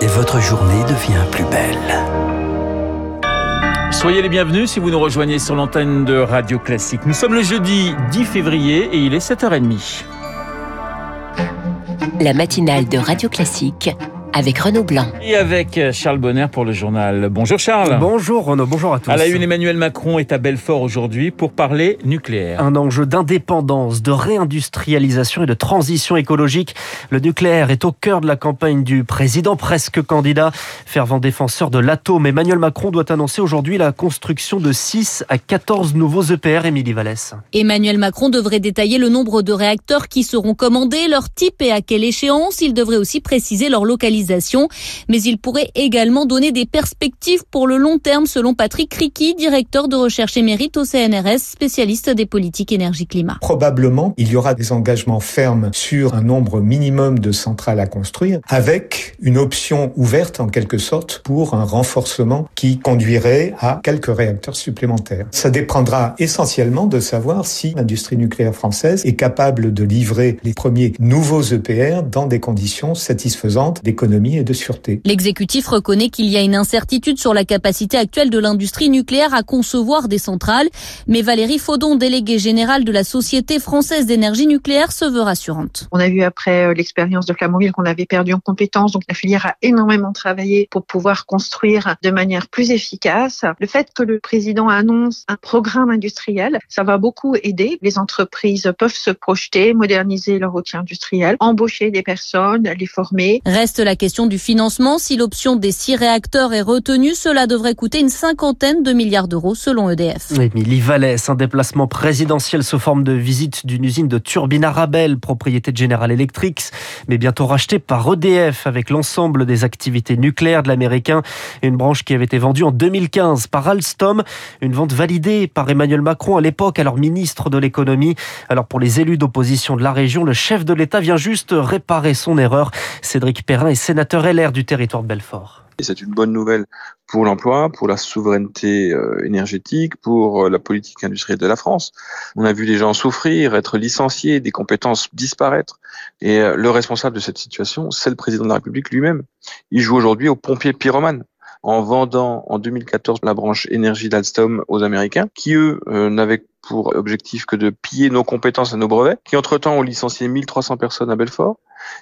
et votre journée devient plus belle. Soyez les bienvenus si vous nous rejoignez sur l'antenne de Radio Classique. Nous sommes le jeudi 10 février et il est 7h30. La matinale de Radio Classique avec Renaud Blanc. Et avec euh, Charles Bonner pour le journal. Bonjour Charles. Bonjour Renaud, bonjour à tous. À la une, Emmanuel Macron est à Belfort aujourd'hui pour parler nucléaire. Un enjeu d'indépendance, de réindustrialisation et de transition écologique. Le nucléaire est au cœur de la campagne du président, presque candidat, fervent défenseur de l'atome. Emmanuel Macron doit annoncer aujourd'hui la construction de 6 à 14 nouveaux EPR, Émilie Vallès. Emmanuel Macron devrait détailler le nombre de réacteurs qui seront commandés, leur type et à quelle échéance. Il devrait aussi préciser leur localisation mais il pourrait également donner des perspectives pour le long terme, selon Patrick Ricky, directeur de recherche émérite au CNRS, spécialiste des politiques énergie-climat. Probablement, il y aura des engagements fermes sur un nombre minimum de centrales à construire, avec une option ouverte en quelque sorte pour un renforcement qui conduirait à quelques réacteurs supplémentaires. Ça dépendra essentiellement de savoir si l'industrie nucléaire française est capable de livrer les premiers nouveaux EPR dans des conditions satisfaisantes d'économie et de sûreté. L'exécutif reconnaît qu'il y a une incertitude sur la capacité actuelle de l'industrie nucléaire à concevoir des centrales, mais Valérie Faudon, déléguée générale de la Société française d'énergie nucléaire, se veut rassurante. On a vu après euh, l'expérience de Flamanville qu'on avait perdu en compétences, donc la filière a énormément travaillé pour pouvoir construire de manière plus efficace. Le fait que le président annonce un programme industriel, ça va beaucoup aider. Les entreprises peuvent se projeter, moderniser leur outil industriel, embaucher des personnes, les former. Reste la question du financement. Si l'option des six réacteurs est retenue, cela devrait coûter une cinquantaine de milliards d'euros selon EDF. Émilie Vallès, un déplacement présidentiel sous forme de visite d'une usine de turbines Arabelle, propriété de General Electric, mais bientôt rachetée par EDF avec l'ensemble des activités nucléaires de l'américain. Une branche qui avait été vendue en 2015 par Alstom. Une vente validée par Emmanuel Macron à l'époque, alors ministre de l'économie. Alors pour les élus d'opposition de la région, le chef de l'État vient juste réparer son erreur. Cédric Perrin est sénateur LR du territoire de Belfort. C'est une bonne nouvelle pour l'emploi, pour la souveraineté euh, énergétique, pour euh, la politique industrielle de la France. On a vu les gens souffrir, être licenciés, des compétences disparaître. Et euh, le responsable de cette situation, c'est le président de la République lui-même. Il joue aujourd'hui au pompier pyromane en vendant en 2014 la branche énergie d'Alstom aux Américains, qui eux n'avaient pour objectif que de piller nos compétences et nos brevets, qui entre-temps ont licencié 1300 personnes à Belfort,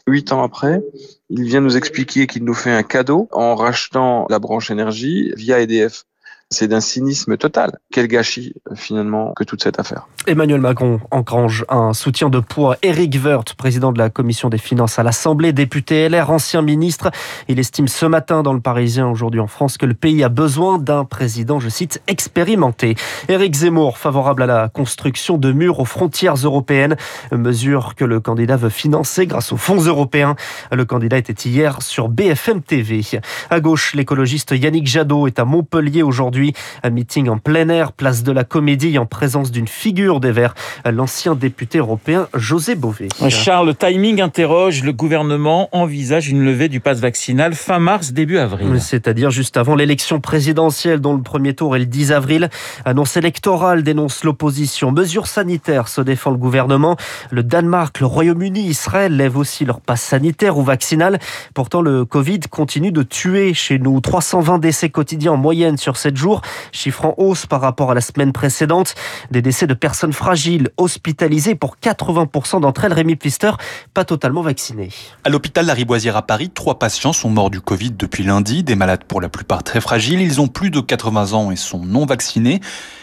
Huit ans après, il vient nous expliquer qu'il nous fait un cadeau en rachetant la branche énergie via EDF. C'est d'un cynisme total. Quel gâchis finalement que toute cette affaire. Emmanuel Macron engrange un soutien de poids. Éric Woerth, président de la commission des finances à l'Assemblée, député LR, ancien ministre, il estime ce matin dans le Parisien, aujourd'hui en France, que le pays a besoin d'un président, je cite, expérimenté. Éric Zemmour, favorable à la construction de murs aux frontières européennes, mesure que le candidat veut financer grâce aux fonds européens. Le candidat était hier sur BFM TV. À gauche, l'écologiste Yannick Jadot est à Montpellier aujourd'hui un meeting en plein air, place de la Comédie, en présence d'une figure des Verts, l'ancien député européen José Bové. Charles, le timing interroge. Le gouvernement envisage une levée du pass vaccinal fin mars, début avril. C'est-à-dire juste avant l'élection présidentielle, dont le premier tour est le 10 avril. Annonce électorale dénonce l'opposition. Mesures sanitaires se défend le gouvernement. Le Danemark, le Royaume-Uni, Israël lèvent aussi leur passe sanitaire ou vaccinal. Pourtant, le Covid continue de tuer chez nous. 320 décès quotidiens en moyenne sur 7 jours chiffre en hausse par rapport à la semaine précédente. Des décès de personnes fragiles hospitalisées pour 80% d'entre elles, Rémi Pfister, pas totalement vaccinées. À l'hôpital Lariboisière à Paris, trois patients sont morts du Covid depuis lundi, des malades pour la plupart très fragiles. Ils ont plus de 80 ans et sont non vaccinés.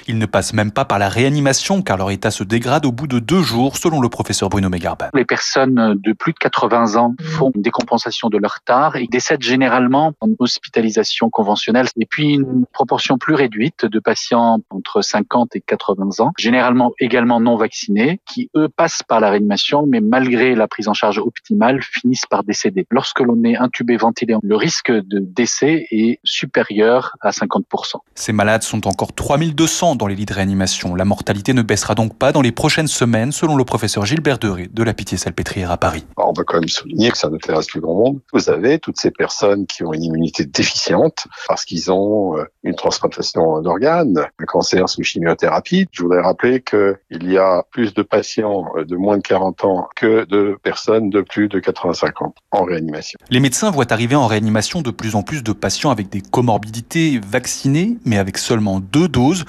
Ils ne passent même pas par la réanimation car leur état se dégrade au bout de deux jours, selon le professeur Bruno Megarban. Les personnes de plus de 80 ans font une décompensation de leur retard et décèdent généralement en hospitalisation conventionnelle. Et puis une proportion plus réduite de patients entre 50 et 80 ans, généralement également non vaccinés, qui eux passent par la réanimation, mais malgré la prise en charge optimale, finissent par décéder. Lorsque l'on est intubé, ventilé, le risque de décès est supérieur à 50%. Ces malades sont encore 3200 dans les lits de réanimation. La mortalité ne baissera donc pas dans les prochaines semaines, selon le professeur Gilbert Deré de la Pitié-Salpêtrière à Paris. on va quand même souligner que ça n'intéresse plus grand monde. Vous avez toutes ces personnes qui ont une immunité déficiente parce qu'ils ont euh, une transplantation d'organes, un cancer sous chimiothérapie. Je voudrais rappeler qu'il y a plus de patients de moins de 40 ans que de personnes de plus de 85 ans en réanimation. Les médecins voient arriver en réanimation de plus en plus de patients avec des comorbidités vaccinés, mais avec seulement deux doses.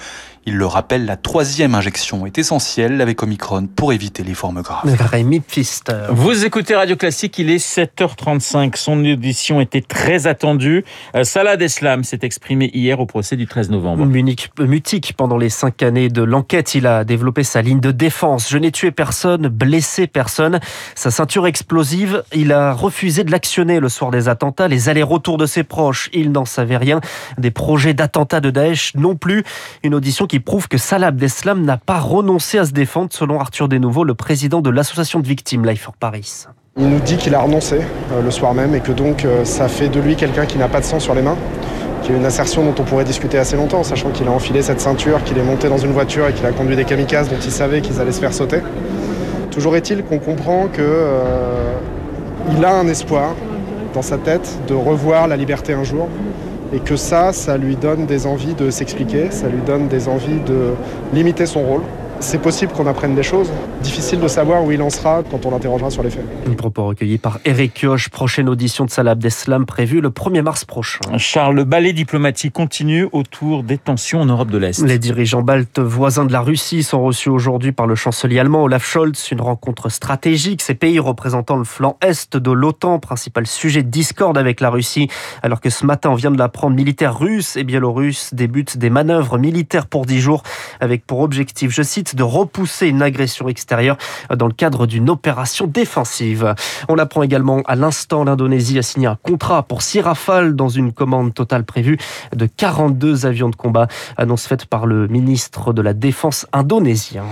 Il le rappelle, la troisième injection est essentielle avec Omicron pour éviter les formes graves. Rémi Pfister. Vous écoutez Radio Classique, il est 7h35. Son audition était très attendue. Euh, Salah Deslam s'est exprimé hier au procès du 13 novembre. Munich, mutique pendant les cinq années de l'enquête, il a développé sa ligne de défense. Je n'ai tué personne, blessé personne. Sa ceinture explosive, il a refusé de l'actionner le soir des attentats. Les allers-retours de ses proches, il n'en savait rien. Des projets d'attentats de Daesh non plus. Une audition qui prouve que Salah Abdeslam n'a pas renoncé à se défendre, selon Arthur Desnouveau, le président de l'association de victimes Life for Paris. Il nous dit qu'il a renoncé euh, le soir même et que donc euh, ça fait de lui quelqu'un qui n'a pas de sang sur les mains, qui est une assertion dont on pourrait discuter assez longtemps, sachant qu'il a enfilé cette ceinture, qu'il est monté dans une voiture et qu'il a conduit des kamikazes dont il savait qu'ils allaient se faire sauter. Toujours est-il qu'on comprend qu'il euh, a un espoir dans sa tête de revoir la liberté un jour, et que ça, ça lui donne des envies de s'expliquer, ça lui donne des envies de limiter son rôle. C'est possible qu'on apprenne des choses. Difficile de savoir où il en sera quand on l'interrogera sur les faits. Un propos recueilli par Eric Kioch. Prochaine audition de Salah Abdeslam prévue le 1er mars prochain. Charles, le ballet diplomatique continue autour des tensions en Europe de l'Est. Les dirigeants baltes voisins de la Russie sont reçus aujourd'hui par le chancelier allemand Olaf Scholz. Une rencontre stratégique. Ces pays représentant le flanc est de l'OTAN, principal sujet de discorde avec la Russie. Alors que ce matin, on vient de l'apprendre, militaires russes et biélorusses débutent des manœuvres militaires pour 10 jours avec pour objectif, je cite, de repousser une agression extérieure dans le cadre d'une opération défensive. On apprend également à l'instant, l'Indonésie a signé un contrat pour six rafales dans une commande totale prévue de 42 avions de combat, annonce faite par le ministre de la Défense indonésien.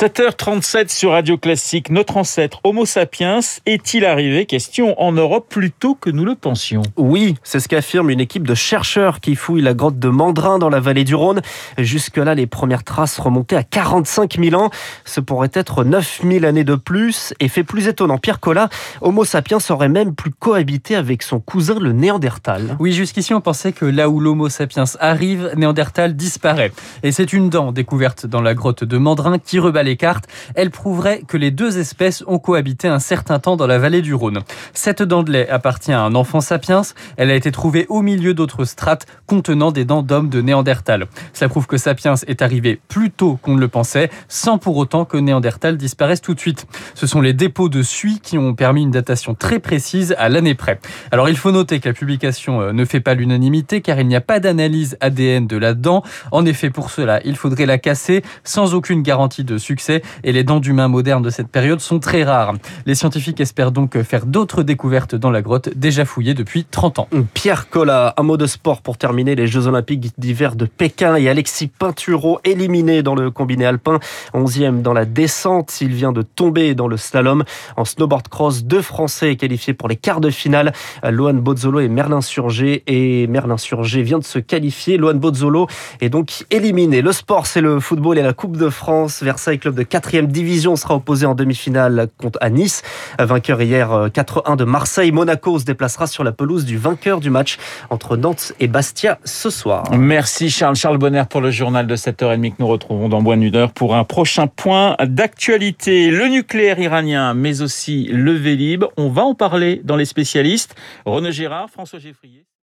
7h37 sur Radio Classique, notre ancêtre Homo sapiens est-il arrivé, question, en Europe plus tôt que nous le pensions Oui, c'est ce qu'affirme une équipe de chercheurs qui fouille la grotte de Mandrin dans la vallée du Rhône. Jusque-là, les premières traces remontaient à 45 5000 ans. Ce pourrait être 9000 années de plus. Et fait plus étonnant, Pierre Collat, Homo sapiens aurait même plus cohabité avec son cousin le Néandertal. Oui, jusqu'ici on pensait que là où l'Homo sapiens arrive, Néandertal disparaît. Et c'est une dent découverte dans la grotte de Mandrin qui rebat cartes. Elle prouverait que les deux espèces ont cohabité un certain temps dans la vallée du Rhône. Cette dent de lait appartient à un enfant sapiens. Elle a été trouvée au milieu d'autres strates contenant des dents d'homme de Néandertal. Ça prouve que sapiens est arrivé plus tôt qu'on ne le pensait sans pour autant que Néandertal disparaisse tout de suite. Ce sont les dépôts de suie qui ont permis une datation très précise à l'année près. Alors il faut noter que la publication euh, ne fait pas l'unanimité car il n'y a pas d'analyse ADN de la dent. En effet, pour cela, il faudrait la casser sans aucune garantie de succès et les dents d'humains modernes de cette période sont très rares. Les scientifiques espèrent donc faire d'autres découvertes dans la grotte déjà fouillée depuis 30 ans. Pierre Collat, un mot de sport pour terminer les Jeux Olympiques d'hiver de Pékin et Alexis Pinturo éliminé dans le combiné alpin. 11e dans la descente. Il vient de tomber dans le slalom. En snowboard cross, deux Français qualifiés pour les quarts de finale. Lohan Bozzolo et Merlin Surgé. Et Merlin Surgé vient de se qualifier. Lohan Bozzolo est donc éliminé. Le sport, c'est le football et la Coupe de France. Versailles, club de 4e division, sera opposé en demi-finale contre à Nice. Vainqueur hier 4-1 de Marseille. Monaco se déplacera sur la pelouse du vainqueur du match entre Nantes et Bastia ce soir. Merci Charles. Charles Bonner pour le journal de 7h30 que nous retrouvons dans Bois Nudeur pour un prochain point d'actualité. Le nucléaire iranien, mais aussi le Vélib. On va en parler dans les spécialistes. René Gérard, François Geffrier.